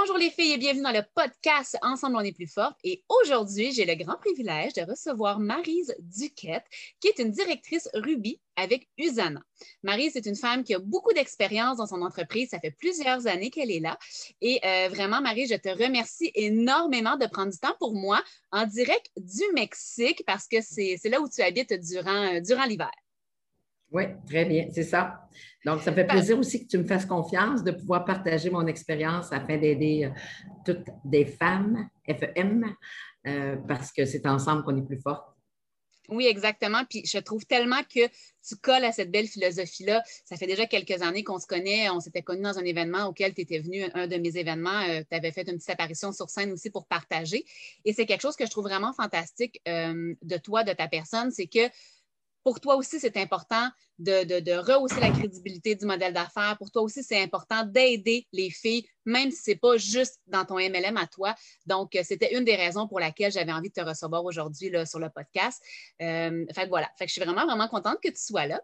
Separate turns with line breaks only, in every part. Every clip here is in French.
Bonjour les filles et bienvenue dans le podcast Ensemble on est plus forte. Et aujourd'hui, j'ai le grand privilège de recevoir Marise Duquette, qui est une directrice Ruby avec Usana. Marise est une femme qui a beaucoup d'expérience dans son entreprise. Ça fait plusieurs années qu'elle est là. Et euh, vraiment, Marise, je te remercie énormément de prendre du temps pour moi en direct du Mexique parce que c'est là où tu habites durant, euh, durant l'hiver.
Oui, très bien, c'est ça. Donc, ça me fait plaisir aussi que tu me fasses confiance de pouvoir partager mon expérience afin d'aider euh, toutes des femmes, FEM, euh, parce que c'est ensemble qu'on est plus fort.
Oui, exactement. Puis je trouve tellement que tu colles à cette belle philosophie-là. Ça fait déjà quelques années qu'on se connaît. On s'était connus dans un événement auquel tu étais venu, un de mes événements. Euh, tu avais fait une petite apparition sur scène aussi pour partager. Et c'est quelque chose que je trouve vraiment fantastique de toi, de ta personne, c'est que pour toi aussi, c'est important de, rehausser la crédibilité du modèle d'affaires. Pour toi aussi, c'est important d'aider les filles, même si ce n'est pas juste dans ton MLM à toi. Donc, euh, c'était une des raisons pour laquelle j'avais envie de te recevoir aujourd'hui sur le podcast. Euh, fait voilà. Fait que je suis vraiment, vraiment contente que tu sois là.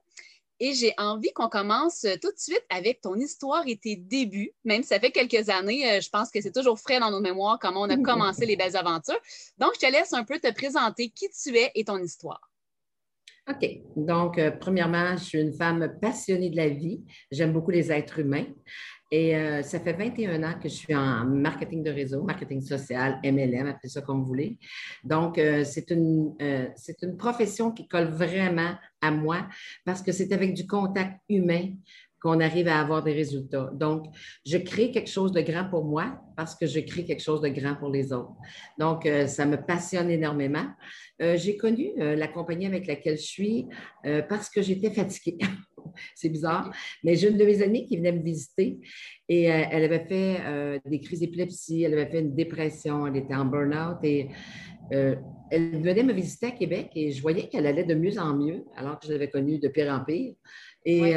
Et j'ai envie qu'on commence tout de suite avec ton histoire et tes débuts. Même si ça fait quelques années, euh, je pense que c'est toujours frais dans nos mémoires comment on a commencé les belles aventures. Donc, je te laisse un peu te présenter qui tu es et ton histoire.
OK. Donc, euh, premièrement, je suis une femme passionnée de la vie. J'aime beaucoup les êtres humains. Et euh, ça fait 21 ans que je suis en marketing de réseau, marketing social, MLM, appelez ça comme vous voulez. Donc, euh, c'est une, c'est une profession qui colle vraiment à moi parce que c'est avec du contact humain qu'on arrive à avoir des résultats. Donc, je crée quelque chose de grand pour moi parce que je crée quelque chose de grand pour les autres. Donc, euh, ça me passionne énormément. Euh, j'ai connu euh, la compagnie avec laquelle je suis parce que j'étais fatiguée. C'est bizarre, mais j'ai une de mes amies qui venait me visiter et elle avait fait des crises d'épilepsie, elle avait fait une dépression, elle était en burn-out et elle venait me visiter à Québec et je voyais qu'elle allait de mieux en mieux alors que je l'avais connue de pire en pire. Et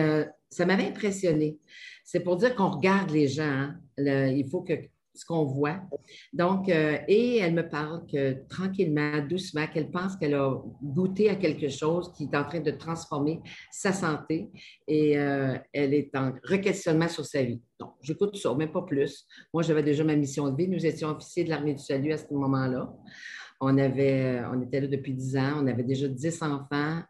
ça m'avait impressionné. C'est pour dire qu'on regarde les gens. Hein. il faut que ce qu'on voit. Donc, euh, et elle me parle tranquillement, doucement, qu'elle pense qu'elle a goûté à quelque chose qui est en train de transformer sa santé et euh, elle est en requestionnement sur sa vie. Donc, j'écoute ça, mais pas plus. Moi, j'avais déjà ma mission de vie. Nous étions officiers de l'armée du salut à ce moment-là. On, avait, on était là depuis 10 ans, on avait déjà 10 enfants.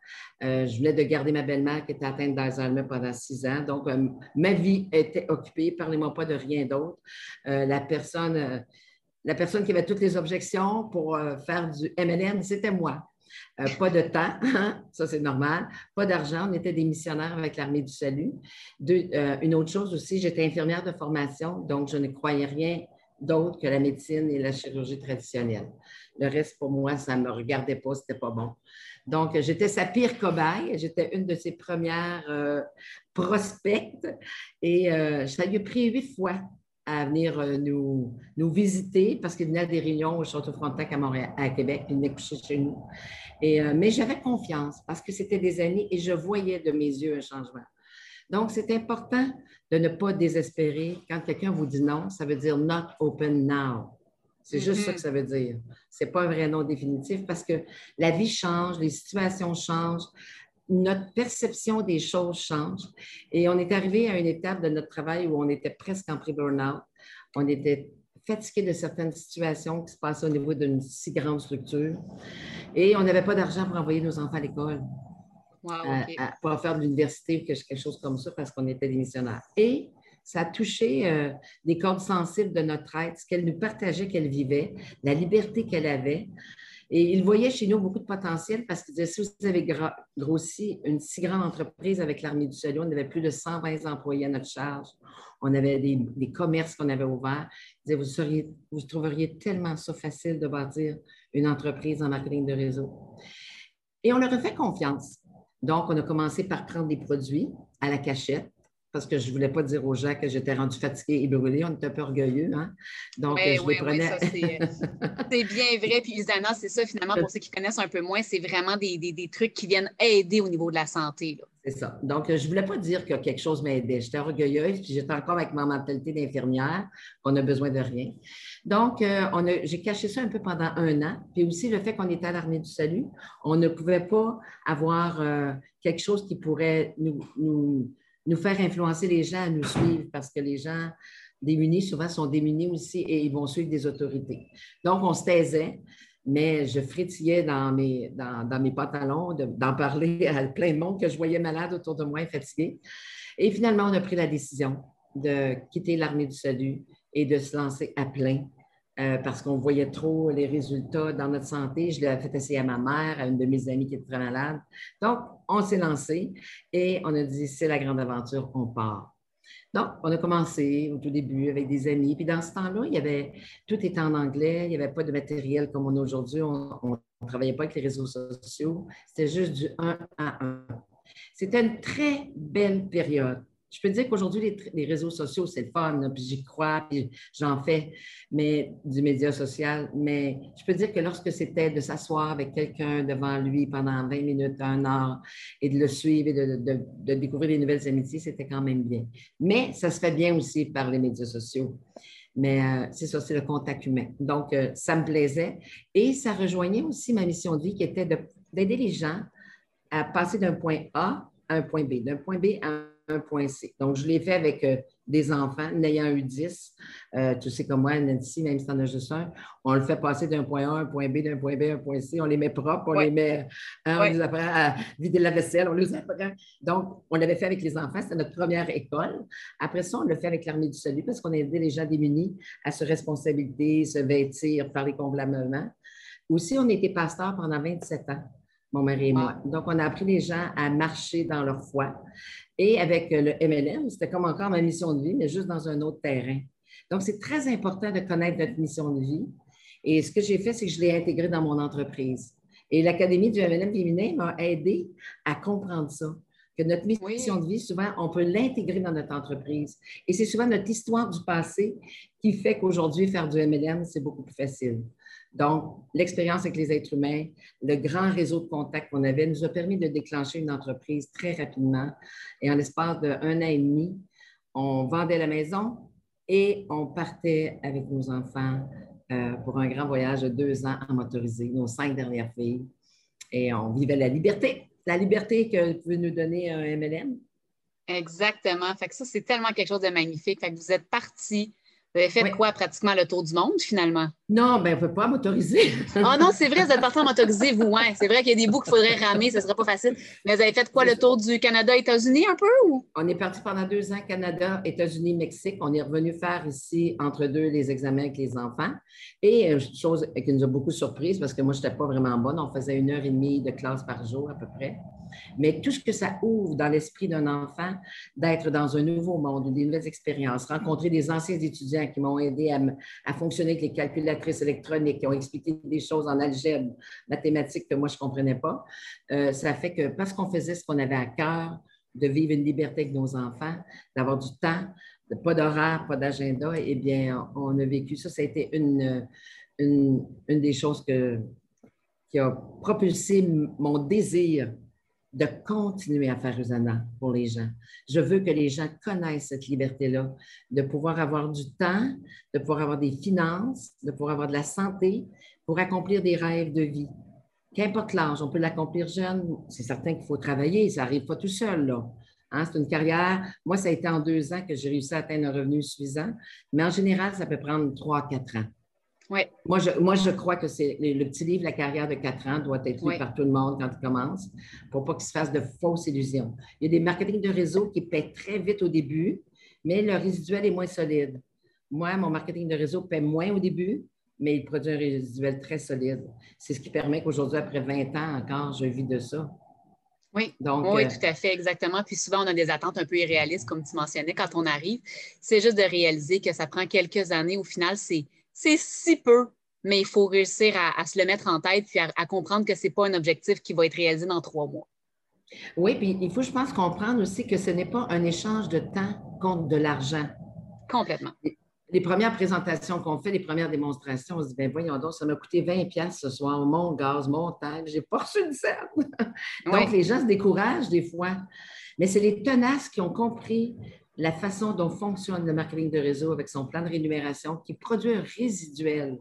Euh, je voulais de garder ma belle-mère qui était atteinte d'Alzheimer pendant 6 ans. Donc, euh, ma vie était occupée. Parlez-moi pas de rien d'autre. Euh, la, personne, qui avait toutes les objections pour faire du MLM, c'était moi. pas de temps, hein, ça c'est normal. Pas d'argent, on était des missionnaires avec l'Armée du Salut. une autre chose aussi, j'étais infirmière de formation, donc je ne croyais rien d'autre que la médecine et la chirurgie traditionnelle. Le reste, pour moi, ça ne me regardait pas, ce n'était pas bon. Donc, j'étais sa pire cobaye. J'étais une de ses premières euh, prospects et euh, ça lui a pris huit fois à venir euh, nous, nous visiter parce qu'il venait à des réunions au Château Frontenac à Montréal, à Québec, il venait coucher chez nous. Mais j'avais confiance parce que c'était des années et je voyais de mes yeux un changement. Donc, c'est important de ne pas désespérer. Quand quelqu'un vous dit non, ça veut dire not open now. C'est juste ça que mm-hmm. ça veut dire. Ce n'est pas un vrai nom définitif parce que la vie change, les situations changent, notre perception des choses change. Et on est arrivé à une étape de notre travail où on était presque en pré-burnout. On était fatigué de certaines situations qui se passaient au niveau d'une si grande structure. Et on n'avait pas d'argent pour envoyer nos enfants à l'école. pour faire de l'université ou quelque chose comme ça parce qu'on était des missionnaires. Et ça a touché euh, des cordes sensibles de notre être, ce qu'elle nous partageait qu'elle vivait, la liberté qu'elle avait. Et il voyait chez nous beaucoup de potentiel parce qu'il disait, si vous avez grossi une si grande entreprise avec l'Armée du Salut, on avait plus de 120 employés à notre charge, on avait des, commerces qu'on avait ouverts. Il vous, vous trouveriez tellement ça facile de bâtir une entreprise en marketing de réseau. Et on leur a fait confiance. Donc, on a commencé par prendre des produits à la cachette parce que je ne voulais pas dire aux gens que j'étais rendue fatiguée et brûlée. On était un peu orgueilleux. Hein?
Donc, je les prenais. c'est bien vrai. Puis, Isana, c'est ça, finalement, pour ceux qui connaissent un peu moins, c'est vraiment des, trucs qui viennent aider au niveau de la santé.
C'est ça. Donc, je ne voulais pas dire que quelque chose m'aidait. J'étais orgueilleuse, puis j'étais encore avec ma mentalité d'infirmière, qu'on a besoin de rien. Donc, euh, j'ai caché ça un peu pendant un an. Puis aussi, le fait qu'on était à l'armée du salut, on ne pouvait pas avoir euh, quelque chose qui pourrait nous nous faire influencer les gens à nous suivre parce que les gens démunis, souvent sont démunis aussi et ils vont suivre des autorités. Donc, on se taisait, mais je frétillais dans mes, dans, mes pantalons d'en parler à plein de monde que je voyais malade autour de moi et fatigué. Et finalement, on a pris la décision de quitter l'armée du salut et de se lancer à plein euh, parce qu'on voyait trop les résultats dans notre santé. Je l'ai fait essayer à ma mère, à une de mes amies qui était très malade. Donc, on s'est lancé et on a dit, c'est la grande aventure, on part. Donc, on a commencé au tout début avec des amis. Puis dans ce temps-là, tout était en anglais, il n'y avait pas de matériel comme on a aujourd'hui. On ne travaillait pas avec les réseaux sociaux. C'était juste du 1 à 1. C'était une très belle période. Je peux dire qu'aujourd'hui, les, réseaux sociaux, c'est le fun, puis j'y crois, puis j'en fais, mais du média social. Mais je peux dire que lorsque c'était de s'asseoir avec quelqu'un devant lui pendant 20 minutes, un heure, et de le suivre et de, découvrir des nouvelles amitiés, c'était quand même bien. Mais ça se fait bien aussi par les médias sociaux. Mais euh, c'est ça, c'est le contact humain. Donc, euh, ça me plaisait. Et ça rejoignait aussi ma mission de vie qui était d'aider les gens à passer d'un point A à un point B, d'un point B à un un point C. Donc, je l'ai fait avec euh, des enfants, n'ayant eu 10. Euh, tu sais comme moi, Nancy, même si tu en as juste un, on le fait passer d'un point A à un point B, d'un point B à un point C. On les met propres, on les met, hein, on les apprend à vider la vaisselle, on les apprend. Donc, on l'avait fait avec les enfants, c'était notre première école. Après ça, on l'a fait avec l'Armée du Salut parce qu'on a aidé les gens démunis à se responsabiliser, se vêtir, parler convenablement. Aussi, on était pasteur pendant 27 ans mon mari et moi. Donc, on a appris les gens à marcher dans leur foi. Et avec le MLM, c'était comme encore ma mission de vie, mais juste dans un autre terrain. Donc, c'est très important de connaître notre mission de vie. Et ce que j'ai fait, c'est que je l'ai intégré dans mon entreprise. Et l'Académie du MLM féminin m'a aidé à comprendre ça. Que notre mission de vie, souvent, on peut l'intégrer dans notre entreprise. Et c'est souvent notre histoire du passé qui fait qu'aujourd'hui, faire du MLM, c'est beaucoup plus facile. Donc, l'expérience avec les êtres humains, le grand réseau de contacts qu'on avait nous a permis de déclencher une entreprise très rapidement. Et en l'espace d'un an et demi, on vendait la maison et on partait avec nos enfants euh, pour un grand voyage de deux ans en motorisé, nos cinq dernières filles. Et on vivait la liberté, la liberté que peut nous donner un MLM.
Exactement. Fait que ça, c'est tellement quelque chose de magnifique. Fait que vous êtes partis vous avez fait quoi, pratiquement le tour du monde, finalement?
Non, ben, on ne peut pas motoriser.
Ah oh non, c'est vrai, vous êtes parti en motoriser, vous, ouais. C'est vrai qu'il y a des bouts qu'il faudrait ramer, ce ne serait pas facile. Mais vous avez fait quoi, le tour du Canada, États-Unis un peu? Ou?
On est parti pendant deux ans, Canada, États-Unis, Mexique. On est revenu faire ici, entre deux, les examens avec les enfants. Et euh, chose qui nous a beaucoup surprise, parce que moi, je n'étais pas vraiment bonne. On faisait une heure et demie de classe par jour, à peu près. Mais tout ce que ça ouvre dans l'esprit d'un enfant, d'être dans un nouveau monde, des nouvelles expériences, rencontrer des anciens étudiants qui m'ont aidé à, fonctionner avec les calculatrices électroniques, qui ont expliqué des choses en algèbre, mathématiques que moi, je ne comprenais pas, euh, ça fait que parce qu'on faisait ce qu'on avait à cœur, de vivre une liberté avec nos enfants, d'avoir du temps, pas d'horaire, pas d'agenda, eh bien, on a vécu ça. Ça a été une, une, une des choses que, qui a propulsé mon désir de continuer à faire Usana pour les gens. Je veux que les gens connaissent cette liberté-là, de pouvoir avoir du temps, de pouvoir avoir des finances, de pouvoir avoir de la santé pour accomplir des rêves de vie. Qu'importe l'âge, on peut l'accomplir jeune. C'est certain qu'il faut travailler, ça n'arrive pas tout seul. Hein, c'est une carrière. Moi, ça a été en deux ans que j'ai réussi à atteindre un revenu suffisant, mais en général, ça peut prendre trois, quatre ans. Moi, je, moi, je crois que c'est le, petit livre La carrière de quatre ans doit être lu par tout le monde quand il commence pour pas qu'il se fasse de fausses illusions. Il y a des marketing de réseau qui paient très vite au début, mais le résiduel est moins solide. Moi, mon marketing de réseau paie moins au début, mais il produit un résiduel très solide. C'est ce qui permet qu'aujourd'hui, après 20 ans encore, je vis de ça.
Oui, Donc, oui, euh, tout à fait, exactement. Puis souvent, on a des attentes un peu irréalistes, comme tu mentionnais, quand on arrive. C'est juste de réaliser que ça prend quelques années. Au final, c'est c'est si peu, mais il faut réussir à, se le mettre en tête puis à, comprendre que ce n'est pas un objectif qui va être réalisé dans trois mois.
Oui, puis il faut, je pense, comprendre aussi que ce n'est pas un échange de temps contre de l'argent.
Complètement.
Les, premières présentations qu'on fait, les premières démonstrations, on se dit, ben voyons donc, ça m'a coûté 20 ce soir, mon gaz, mon temps, j'ai pas reçu une scène. donc, les gens se découragent des fois. Mais c'est les tenaces qui ont compris la façon dont fonctionne le marketing de réseau avec son plan de rémunération qui produit un résiduel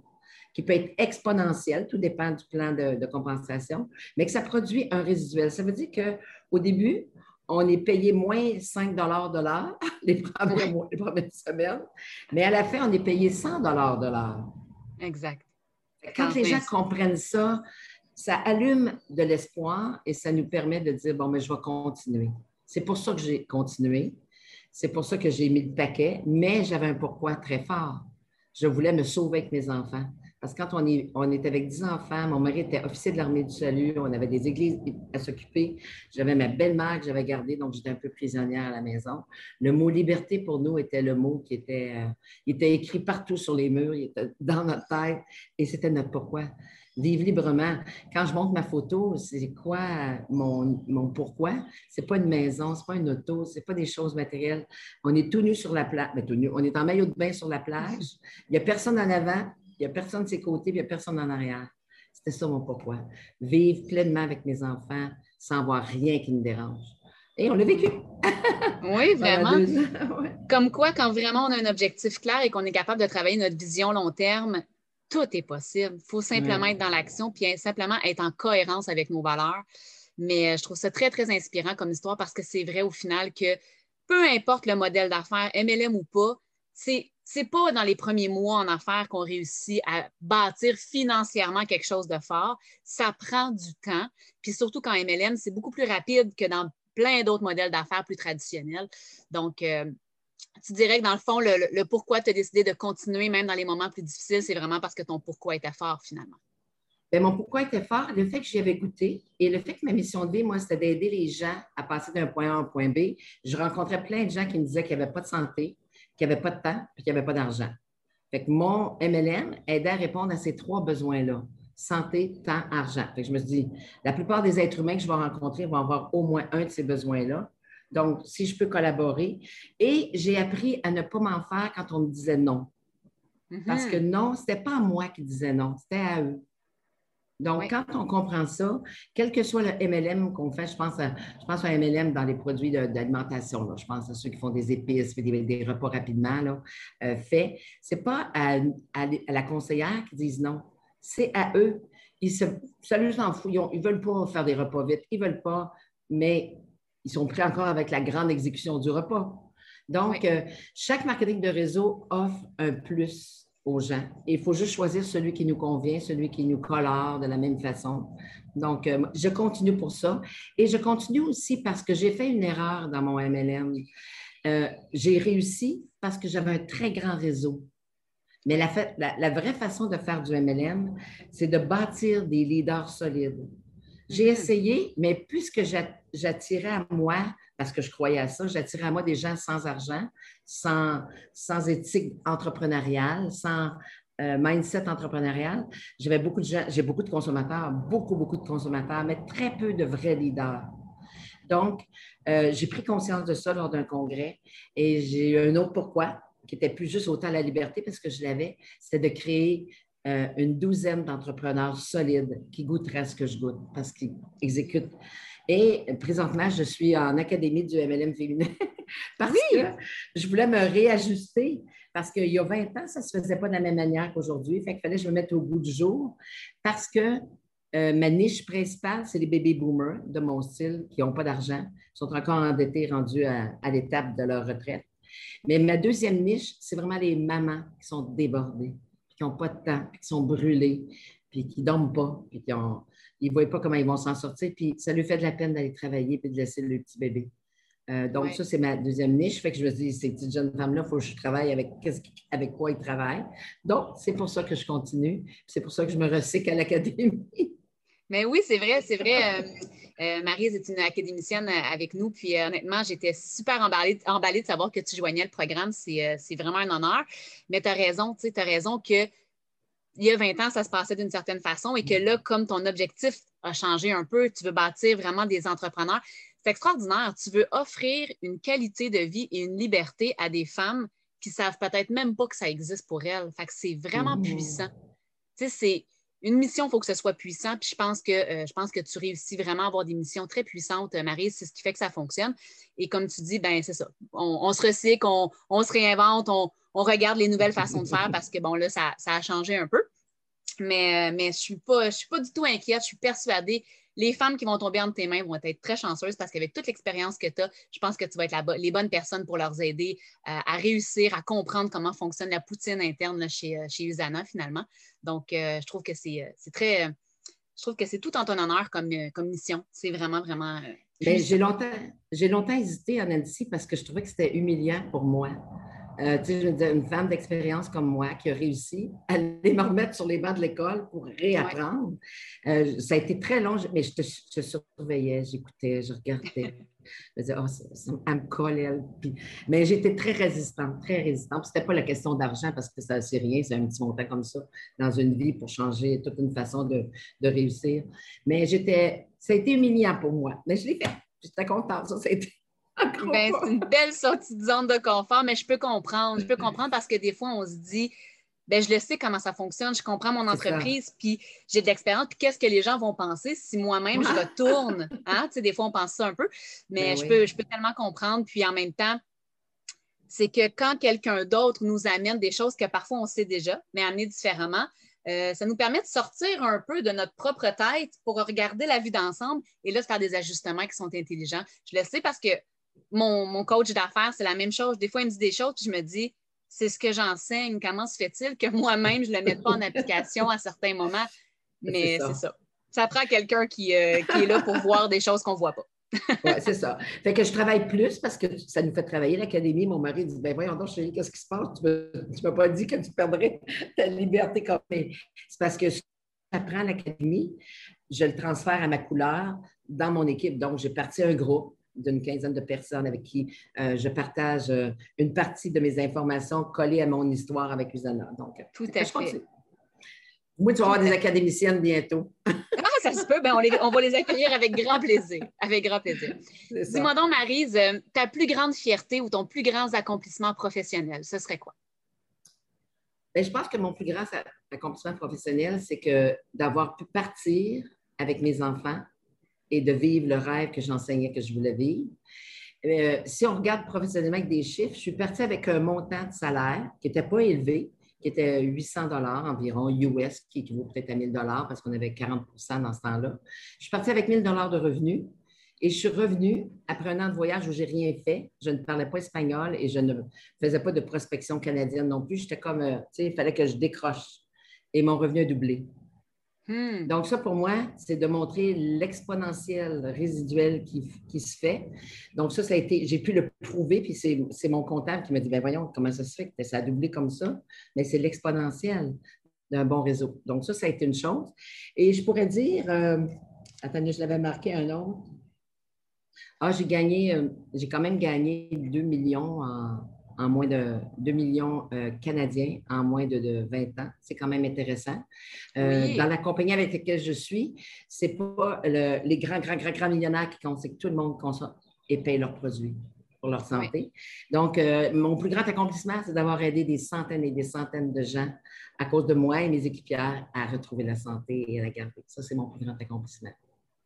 qui peut être exponentiel, tout dépend du plan de, compensation, mais que ça produit un résiduel. Ça veut dire qu'au début, on est payé moins 5 de l'heure les premières, les premières semaines, mais à la fin, on est payé 100 de l'heure.
Exact.
Quand les gens comprennent ça, ça allume de l'espoir et ça nous permet de dire, bon, mais je vais continuer. C'est pour ça que j'ai continué. C'est pour ça que j'ai mis le paquet, mais j'avais un pourquoi très fort. Je voulais me sauver avec mes enfants. Parce que quand on est, on est avec 10 enfants, mon mari était officier de l'armée du salut, on avait des églises à s'occuper. J'avais ma belle-mère que j'avais gardée, donc j'étais un peu prisonnière à la maison. Le mot liberté pour nous était le mot qui était, euh, écrit partout sur les murs, il était dans notre tête et c'était notre pourquoi. Vivre librement. Quand je montre ma photo, c'est quoi mon, mon pourquoi? C'est pas une maison, c'est pas une auto, c'est pas des choses matérielles. On est tout nu sur la plage. Ben, on est en maillot de bain sur la plage. Il n'y a personne en avant, il n'y a personne de ses côtés, il n'y a personne en arrière. C'était ça mon pourquoi. Vivre pleinement avec mes enfants sans avoir rien qui me dérange. Et on l'a vécu.
oui, vraiment. Comme quoi, quand vraiment on a un objectif clair et qu'on est capable de travailler notre vision long terme, tout est possible. Il faut simplement être dans l'action puis simplement être en cohérence avec nos valeurs. Mais euh, je trouve ça très, très inspirant comme histoire parce que c'est vrai au final que peu importe le modèle d'affaires, MLM ou pas, c'est c'est pas dans les premiers mois en affaires qu'on réussit à bâtir financièrement quelque chose de fort. Ça prend du temps. Puis surtout quand MLM, c'est beaucoup plus rapide que dans plein d'autres modèles d'affaires plus traditionnels. Donc, euh, tu dirais que dans le fond, le, pourquoi tu as décidé de continuer même dans les moments plus difficiles, c'est vraiment parce que ton pourquoi était fort finalement.
Bien, mon pourquoi était fort, le fait que j'y avais goûté et le fait que ma mission vie, moi, c'était d'aider les gens à passer d'un point A à un point B. Je rencontrais plein de gens qui me disaient qu'il n'y avait pas de santé, qu'il n'y avait pas de temps et qu'il n'y avait pas d'argent. Fait que mon MLM aidait à répondre à ces trois besoins-là santé, temps, argent. Fait que je me suis dit, la plupart des êtres humains que je vais rencontrer vont avoir au moins un de ces besoins-là. Donc, si je peux collaborer. Et j'ai appris à ne pas m'en faire quand on me disait non. Parce que non, ce n'était pas à moi qui disais non, c'était à eux. Donc, quand on comprend ça, quel que soit le MLM qu'on fait, je pense, à, je pense à MLM dans les produits d'alimentation. Je pense à ceux qui font des épices, des, des repas rapidement là, euh, faits. Ce n'est pas à, la conseillère qui disent non, c'est à eux. Ils se, ça leur en fout. Ils ne veulent pas faire des repas vite, ils ne veulent pas, mais ils sont prêts encore avec la grande exécution du repas. Donc, euh, chaque marketing de réseau offre un plus aux gens. il faut juste choisir celui qui nous convient, celui qui nous colore de la même façon. Donc, euh, je continue pour ça. Et je continue aussi parce que j'ai fait une erreur dans mon MLM. Euh, j'ai réussi parce que j'avais un très grand réseau. Mais la, la, vraie façon de faire du MLM, c'est de bâtir des leaders solides. J'ai mm-hmm. essayé, mais puisque j'attirais à moi parce que je croyais à ça. J'attirais à moi des gens sans argent, sans, sans éthique entrepreneuriale, sans euh, mindset entrepreneurial. J'avais beaucoup de j'ai beaucoup de consommateurs, beaucoup, beaucoup de consommateurs, mais très peu de vrais leaders. Donc, euh, j'ai pris conscience de ça lors d'un congrès et j'ai eu un autre pourquoi, qui était plus juste autant la liberté parce que je l'avais, c'était de créer euh, une douzaine d'entrepreneurs solides qui goûteraient ce que je goûte parce qu'ils exécutent et présentement, je suis en académie du MLM féminin parce que je voulais me réajuster parce qu'il y a 20 ans, ça ne se faisait pas de la même manière qu'aujourd'hui. Fait qu'il fallait que je me mette au bout du jour parce que euh, ma niche principale, c'est les baby boomers de mon style qui n'ont pas d'argent, sont encore endettés, rendus à, l'étape de leur retraite. Mais ma deuxième niche, c'est vraiment les mamans qui sont débordées, qui n'ont pas de temps, qui sont brûlées, puis qui ne dorment pas, puis qui ont ils ne voient pas comment ils vont s'en sortir. Puis ça lui fait de la peine d'aller travailler et de laisser le petit bébé. Euh, donc, ça, c'est ma deuxième niche. Fait que je me dis, ces petites jeunes femmes-là, il faut que je travaille avec, avec quoi ils travaillent. Donc, c'est pour ça que je continue. C'est pour ça que je me recycle à l'académie.
Mais oui, c'est vrai, c'est vrai. Euh, euh, Marie est une académicienne avec nous. Puis honnêtement, j'étais super emballée, emballée de savoir que tu joignais le programme. C'est vraiment un honneur. Mais tu as raison, tu as raison que il y a 20 ans, ça se passait d'une certaine façon et que là, comme ton objectif a changé un peu, tu veux bâtir vraiment des entrepreneurs. C'est extraordinaire. Tu veux offrir une qualité de vie et une liberté à des femmes qui savent peut-être même pas que ça existe pour elles. Fait que c'est vraiment mmh. puissant. Tu sais, c'est une mission, il faut que ce soit puissant. Puis je pense que euh, je pense que tu réussis vraiment à avoir des missions très puissantes, euh, Marie. C'est ce qui fait que ça fonctionne. Et comme tu dis, ben c'est ça. On, se recycle, on, se réinvente, on, regarde les nouvelles façons de faire parce que bon, là, ça, a changé un peu. Mais, euh, mais je ne suis, suis pas du tout inquiète. Je suis persuadée les femmes qui vont tomber entre tes mains vont être très chanceuses parce qu'avec toute l'expérience que tu as, je pense que tu vas être les bonnes personnes pour leur aider euh, à réussir à comprendre comment fonctionne la poutine interne chez, chez Usana finalement. Donc, je trouve que c'est très je trouve que c'est tout en ton honneur comme, comme mission. C'est vraiment, vraiment.
Ben, j'ai longtemps, j'ai longtemps hésité Nancy parce que je trouvais que c'était humiliant pour moi. Euh, tu sais, je veux dire, une femme d'expérience comme moi qui a réussi à aller me remettre sur les bancs de l'école pour réapprendre. Euh, ça a été très long, mais je, te, je surveillais, j'écoutais, je regardais. Je me disais, oh, ça, elle me colle, elle. mais j'étais très résistante, très résistante. Ce n'était pas la question d'argent parce que ça, c'est rien, c'est un petit montant comme ça dans une vie pour changer toute une façon de, de réussir. Mais j'étais, ça a été humiliant pour moi. Mais je l'ai fait. J'étais contente. Ça, c'était
ben, c'est une belle sortie de zone de confort, mais je peux comprendre. Je peux comprendre parce que des fois, on se dit, ben, je le sais comment ça fonctionne, je comprends mon entreprise, puis j'ai de l'expérience, puis qu'est-ce que les gens vont penser si moi-même je retourne? Hein? des fois, on pense ça un peu, mais ben je, peux, je peux tellement comprendre. Puis en même temps, c'est que quand quelqu'un d'autre nous amène des choses que parfois on sait déjà, mais amener différemment, euh, ça nous permet de sortir un peu de notre propre tête pour regarder la vie d'ensemble et là, faire des ajustements qui sont intelligents. Je le sais parce que mon, coach d'affaires, c'est la même chose. Des fois, il me dit des choses, puis je me dis, c'est ce que j'enseigne. Comment se fait-il que moi-même, je ne le mette pas en application à certains moments? Mais c'est ça. ça. prend quelqu'un qui, euh, qui, est là pour voir des choses qu'on ne voit pas.
oui, c'est ça. Fait que je travaille plus parce que ça nous fait travailler l'académie. Mon mari dit Ben voyons donc, chérie, qu'est-ce qui se passe? Tu ne m'as pas dit que tu perdrais ta liberté comme. C'est parce que j'apprends l'académie, je le transfère à ma couleur dans mon équipe. Donc, j'ai parti un groupe d'une quinzaine de personnes avec qui euh, je partage euh, une partie de mes informations collées à mon histoire avec Usana. Donc,
Tout à fait.
Moi, tu vas avoir des académiciennes bientôt.
ah, ça se peut. Ben, on, va les accueillir avec grand plaisir. Avec grand plaisir. Dis-moi donc, Marise, euh, ta plus grande fierté ou ton plus grand accomplissement professionnel, ce serait quoi?
Ben, je pense que mon plus grand accomplissement professionnel, c'est que d'avoir pu partir avec mes enfants et de vivre le rêve que j'enseignais que je voulais vivre. Euh, si on regarde professionnellement avec des chiffres, je suis partie avec un montant de salaire qui n'était pas élevé, qui était 800 dollars environ US, qui équivaut peut-être à 1000 dollars parce qu'on avait 40% dans ce temps-là. Je suis partie avec 1000 dollars de revenus et je suis revenue après un an de voyage où j'ai rien fait. Je ne parlais pas espagnol et je ne faisais pas de prospection canadienne non plus. J'étais comme, euh, tu sais, il fallait que je décroche et mon revenu a doublé. Hmm. Donc, ça, pour moi, c'est de montrer l'exponentiel résiduel qui, se fait. Donc, ça, ça a été, j'ai pu le prouver, puis c'est mon comptable qui m'a dit, ben voyons, comment ça se fait que ça a doublé comme ça? Mais c'est l'exponentiel d'un bon réseau. Donc, ça, ça a été une chose. Et je pourrais dire, euh, attendez, je l'avais marqué un autre. Ah, j'ai gagné, euh, j'ai quand même gagné 2 millions en, en moins de 2 millions euh, canadiens en moins de, 20 ans. C'est quand même intéressant. Euh, dans la compagnie avec laquelle je suis, ce n'est pas les grands, grands, grands, grands millionnaires qui comptent, c'est que tout le monde consomme et paye leurs produits pour leur santé. Donc, euh, mon plus grand accomplissement, c'est d'avoir aidé des centaines et des centaines de gens à cause de moi et mes équipières à retrouver la santé et à la garder. Ça, c'est mon plus grand accomplissement.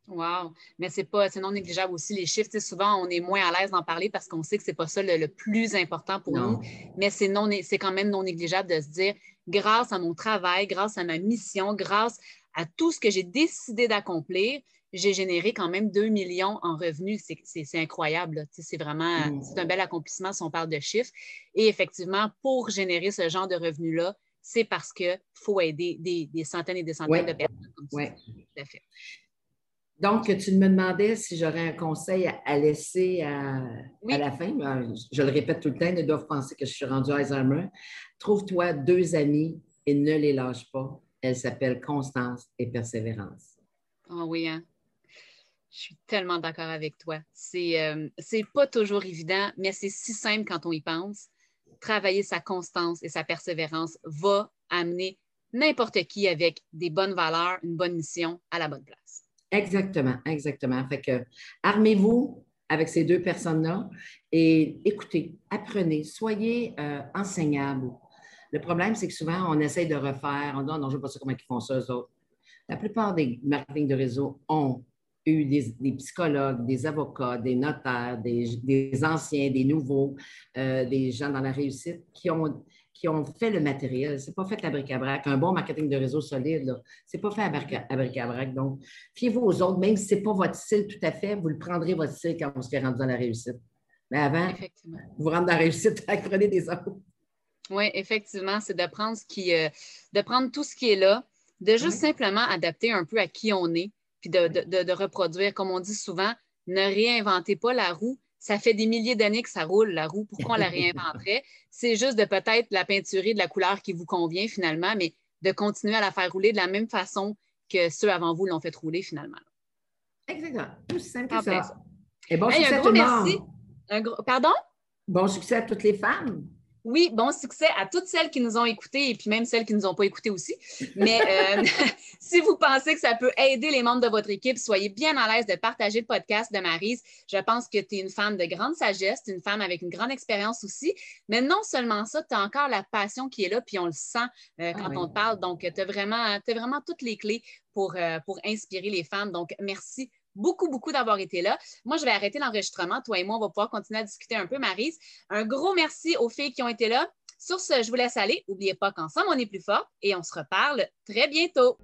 Wow! Mais c'est pas, c'est non négligeable aussi les chiffres. souvent, on est moins à l'aise d'en parler parce qu'on sait que c'est pas ça le, plus important pour nous. Mais c'est non, c'est quand même non négligeable de se dire, grâce à mon travail, grâce à ma mission, grâce à tout ce que j'ai décidé d'accomplir, j'ai généré quand même 2 millions en revenus. C'est incroyable. C'est vraiment mmh. c'est un bel accomplissement si on parle de chiffres. Et effectivement, pour générer ce genre de revenus-là, c'est parce qu'il faut aider des, centaines et des centaines de personnes.
Oui. Tout à fait. Donc, tu me demandais si j'aurais un conseil à laisser à, la fin. Ben, je le répète tout le temps, ils doivent penser que je suis rendue Alzheimer. Trouve-toi deux amis et ne les lâche pas. Elles s'appellent Constance et Persévérance.
Ah oui, hein? Je suis tellement d'accord avec toi. C'est euh, pas toujours évident, mais c'est si simple quand on y pense. Travailler sa constance et sa persévérance va amener n'importe qui avec des bonnes valeurs, une bonne mission à la bonne place.
Exactement, exactement. Fait que armez-vous avec ces deux personnes-là et écoutez, apprenez, soyez euh, enseignables. Le problème, c'est que souvent, on essaye de refaire, on dit, non, je ne sais pas comment ils font ça, eux autres. La plupart des marketing de réseau ont eu des, psychologues, des avocats, des notaires, des, anciens, des nouveaux, euh, des gens dans la réussite qui ont qui ont fait le matériel. C'est pas fait à bric-à-brac. Un bon marketing de réseau solide, c'est pas fait à bric-à-brac. Donc, fiez-vous aux autres, même si c'est pas votre style tout à fait, vous le prendrez votre style quand vous serez rendu dans la réussite. Mais avant, vous rentrez dans la réussite, prenez des autres.
Oui, effectivement, c'est de prendre ce qui, euh, de prendre tout ce qui est là, de juste simplement adapter un peu à qui on est, puis de, reproduire, comme on dit souvent, ne réinventez pas la roue. Ça fait des milliers d'années que ça roule, la roue. Pourquoi on la réinventerait? C'est juste de peut-être la peinturer de la couleur qui vous convient finalement, mais de continuer à la faire rouler de la même façon que ceux avant vous l'ont fait rouler finalement.
Exactement. Tout simple que ça.
Et bon succès un gros merci. Pardon?
Bon succès à toutes les femmes.
Oui, bon succès à toutes celles qui nous ont écoutés et puis même celles qui ne nous ont pas écoutés aussi. Mais euh, si vous pensez que ça peut aider les membres de votre équipe, soyez bien à l'aise de partager le podcast de Marise. Je pense que tu es une femme de grande sagesse, une femme avec une grande expérience aussi. Mais non seulement ça, tu as encore la passion qui est là, puis on le sent euh, quand ah on te parle. Donc, tu as vraiment, vraiment toutes les clés pour, euh, pour inspirer les femmes. Donc, merci beaucoup, beaucoup d'avoir été là. Moi, je vais arrêter l'enregistrement. Toi et moi, on va pouvoir continuer à discuter un peu, Marise. Un gros merci aux filles qui ont été là. Sur ce, je vous laisse aller. N'oubliez pas qu'ensemble, on est plus fort et on se reparle très bientôt.